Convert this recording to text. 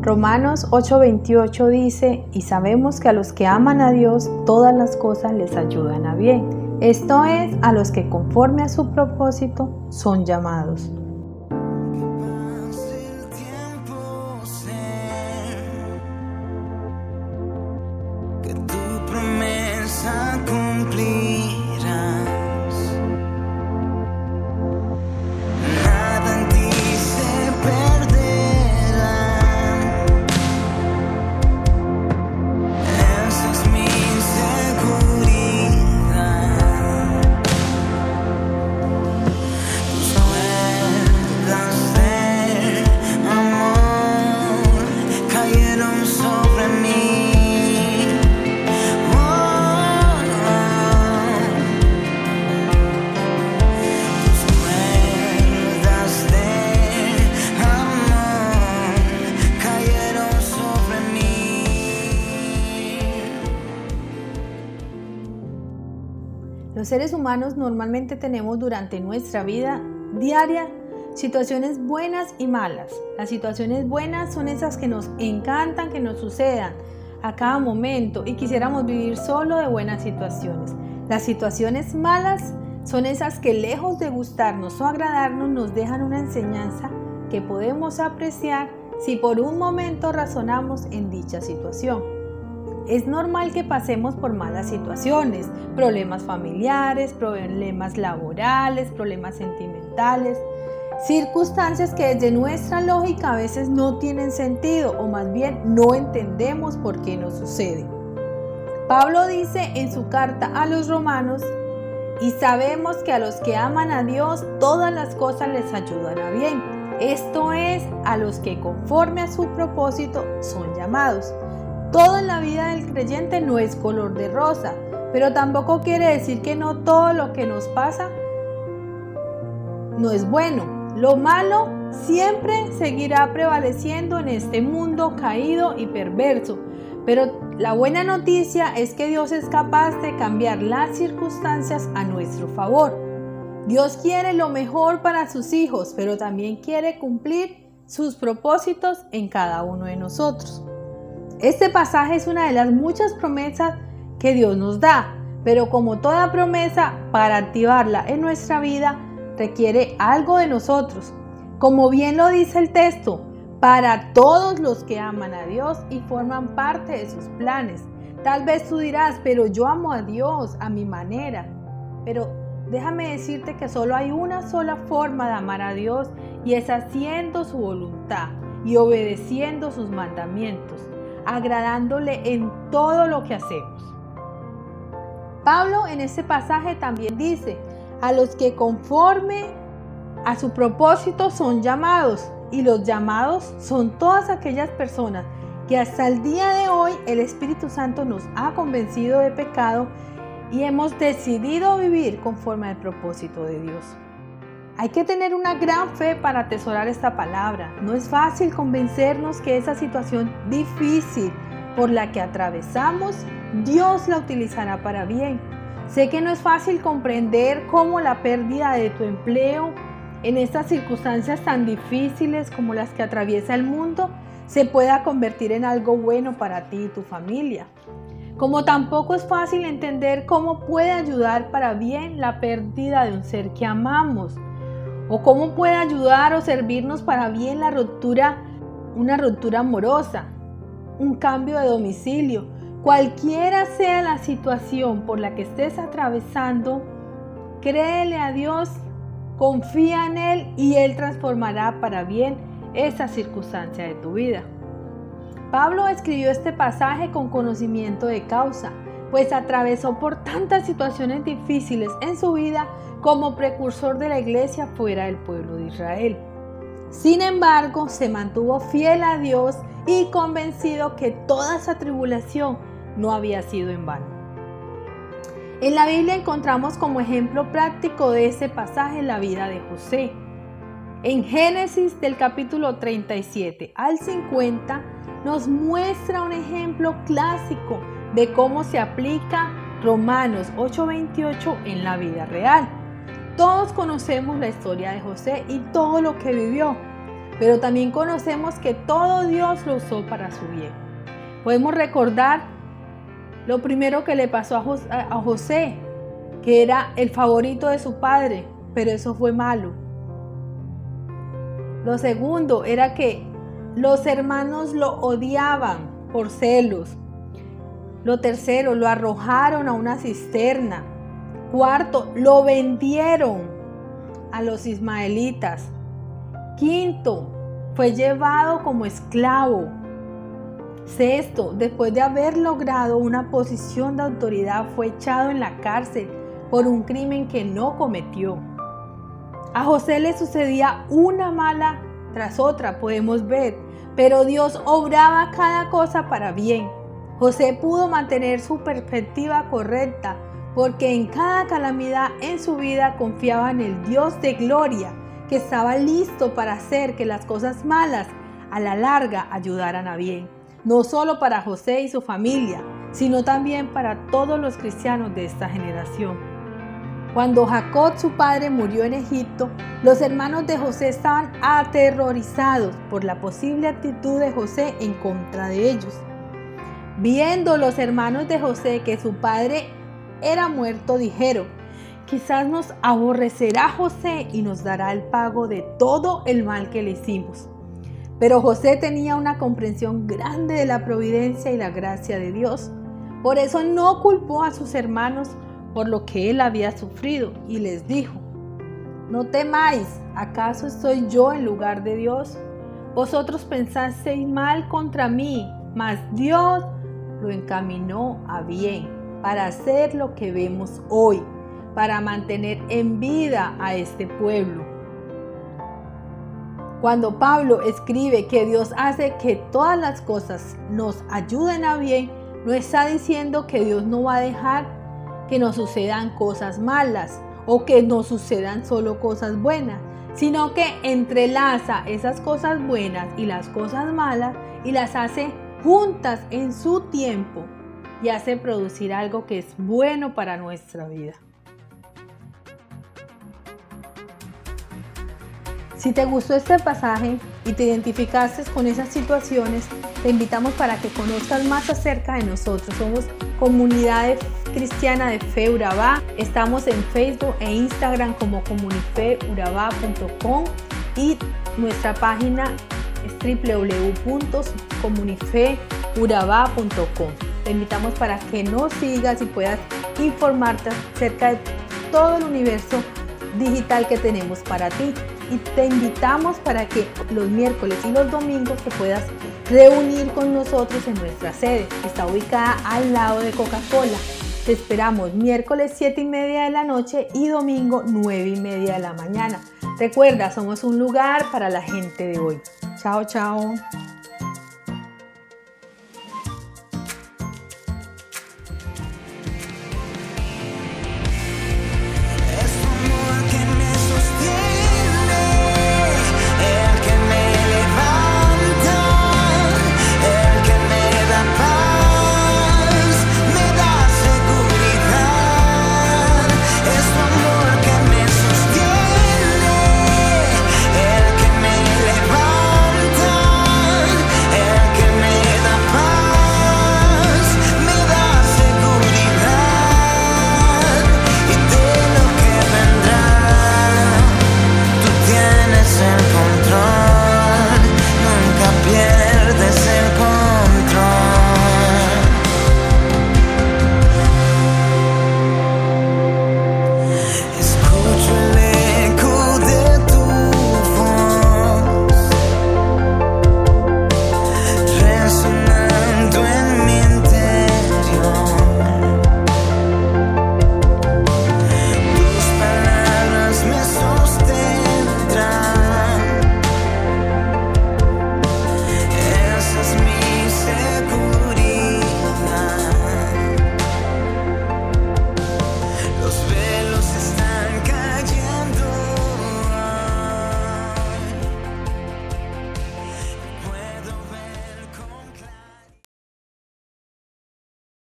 Romanos 8:28 dice, y sabemos que a los que aman a Dios todas las cosas les ayudan a bien. Esto es, a los que conforme a su propósito son llamados. Seres humanos normalmente tenemos durante nuestra vida diaria situaciones buenas y malas. Las situaciones buenas son esas que nos encantan que nos sucedan a cada momento y quisiéramos vivir solo de buenas situaciones. Las situaciones malas son esas que lejos de gustarnos o agradarnos nos dejan una enseñanza que podemos apreciar si por un momento razonamos en dicha situación. Es normal que pasemos por malas situaciones, problemas familiares, problemas laborales, problemas sentimentales, circunstancias que desde nuestra lógica a veces no tienen sentido o más bien no entendemos por qué nos sucede. Pablo dice en su carta a los romanos, y sabemos que a los que aman a Dios todas las cosas les ayudan a bien. Esto es, a los que conforme a su propósito son llamados. Todo en la vida del creyente no es color de rosa, pero tampoco quiere decir que no todo lo que nos pasa no es bueno. Lo malo siempre seguirá prevaleciendo en este mundo caído y perverso. Pero la buena noticia es que Dios es capaz de cambiar las circunstancias a nuestro favor. Dios quiere lo mejor para sus hijos, pero también quiere cumplir sus propósitos en cada uno de nosotros. Este pasaje es una de las muchas promesas que Dios nos da, pero como toda promesa, para activarla en nuestra vida requiere algo de nosotros. Como bien lo dice el texto, para todos los que aman a Dios y forman parte de sus planes. Tal vez tú dirás, pero yo amo a Dios a mi manera. Pero déjame decirte que solo hay una sola forma de amar a Dios y es haciendo su voluntad y obedeciendo sus mandamientos agradándole en todo lo que hacemos. Pablo en este pasaje también dice, a los que conforme a su propósito son llamados, y los llamados son todas aquellas personas que hasta el día de hoy el Espíritu Santo nos ha convencido de pecado y hemos decidido vivir conforme al propósito de Dios. Hay que tener una gran fe para atesorar esta palabra. No es fácil convencernos que esa situación difícil por la que atravesamos, Dios la utilizará para bien. Sé que no es fácil comprender cómo la pérdida de tu empleo en estas circunstancias tan difíciles como las que atraviesa el mundo se pueda convertir en algo bueno para ti y tu familia. Como tampoco es fácil entender cómo puede ayudar para bien la pérdida de un ser que amamos o cómo puede ayudar o servirnos para bien la ruptura, una ruptura amorosa, un cambio de domicilio, cualquiera sea la situación por la que estés atravesando, créele a Dios, confía en Él y Él transformará para bien esa circunstancia de tu vida. Pablo escribió este pasaje con conocimiento de causa, pues atravesó por tantas situaciones difíciles en su vida como precursor de la iglesia fuera del pueblo de Israel. Sin embargo, se mantuvo fiel a Dios y convencido que toda esa tribulación no había sido en vano. En la Biblia encontramos como ejemplo práctico de ese pasaje la vida de José. En Génesis del capítulo 37 al 50 nos muestra un ejemplo clásico de cómo se aplica Romanos 8:28 en la vida real. Todos conocemos la historia de José y todo lo que vivió. pero también conocemos que todo Dios lo usó para su bien. Podemos recordar lo primero que le pasó a José, que era el favorito de su padre, pero eso fue malo. Lo segundo era que los hermanos lo odiaban por celos. Lo tercero, lo arrojaron a una cisterna. Cuarto, lo vendieron a los ismaelitas. Quinto, fue llevado como esclavo. Sexto, después de haber logrado una posición de autoridad, fue echado en la cárcel por un crimen que no cometió. A José le sucedía una mala tras otra, podemos ver, pero Dios obraba cada cosa para bien. José pudo mantener su perspectiva correcta porque en cada calamidad en su vida confiaba en el Dios de gloria que estaba listo para hacer que las cosas malas a la larga ayudaran a bien, no solo para José y su familia, sino también para todos los cristianos de esta generación. Cuando Jacob, su padre, murió en Egipto, los hermanos de José estaban aterrorizados por la posible actitud de José en contra de ellos. Viendo los hermanos de José que su padre era muerto, dijeron, Quizás nos aborrecerá José y nos dará el pago de todo el mal que le hicimos. Pero José tenía una comprensión grande de la providencia y la gracia de Dios. Por eso no culpó a sus hermanos por lo que él había sufrido y les dijo, no temáis, ¿acaso estoy yo en lugar de Dios? Vosotros pensasteis mal contra mí, mas Dios lo encaminó a bien para hacer lo que vemos hoy para mantener en vida a este pueblo. Cuando Pablo escribe que Dios hace que todas las cosas nos ayuden a bien, no está diciendo que Dios no va a dejar que nos sucedan cosas malas o que nos sucedan solo cosas buenas, sino que entrelaza esas cosas buenas y las cosas malas y las hace juntas en su tiempo y hace producir algo que es bueno para nuestra vida. Si te gustó este pasaje y te identificaste con esas situaciones, te invitamos para que conozcas más acerca de nosotros. Somos comunidad cristiana de fe Urabá. Estamos en Facebook e Instagram como comunifeurabá.com y nuestra página es www.comunifeurabá.com. Te invitamos para que nos sigas y puedas informarte acerca de todo el universo digital que tenemos para ti y te invitamos para que los miércoles y los domingos te puedas reunir con nosotros en nuestra sede, que está ubicada al lado de Coca-Cola. Te esperamos miércoles 7 y media de la noche y domingo 9 y media de la mañana. Recuerda, somos un lugar para la gente de hoy. Chao, chao.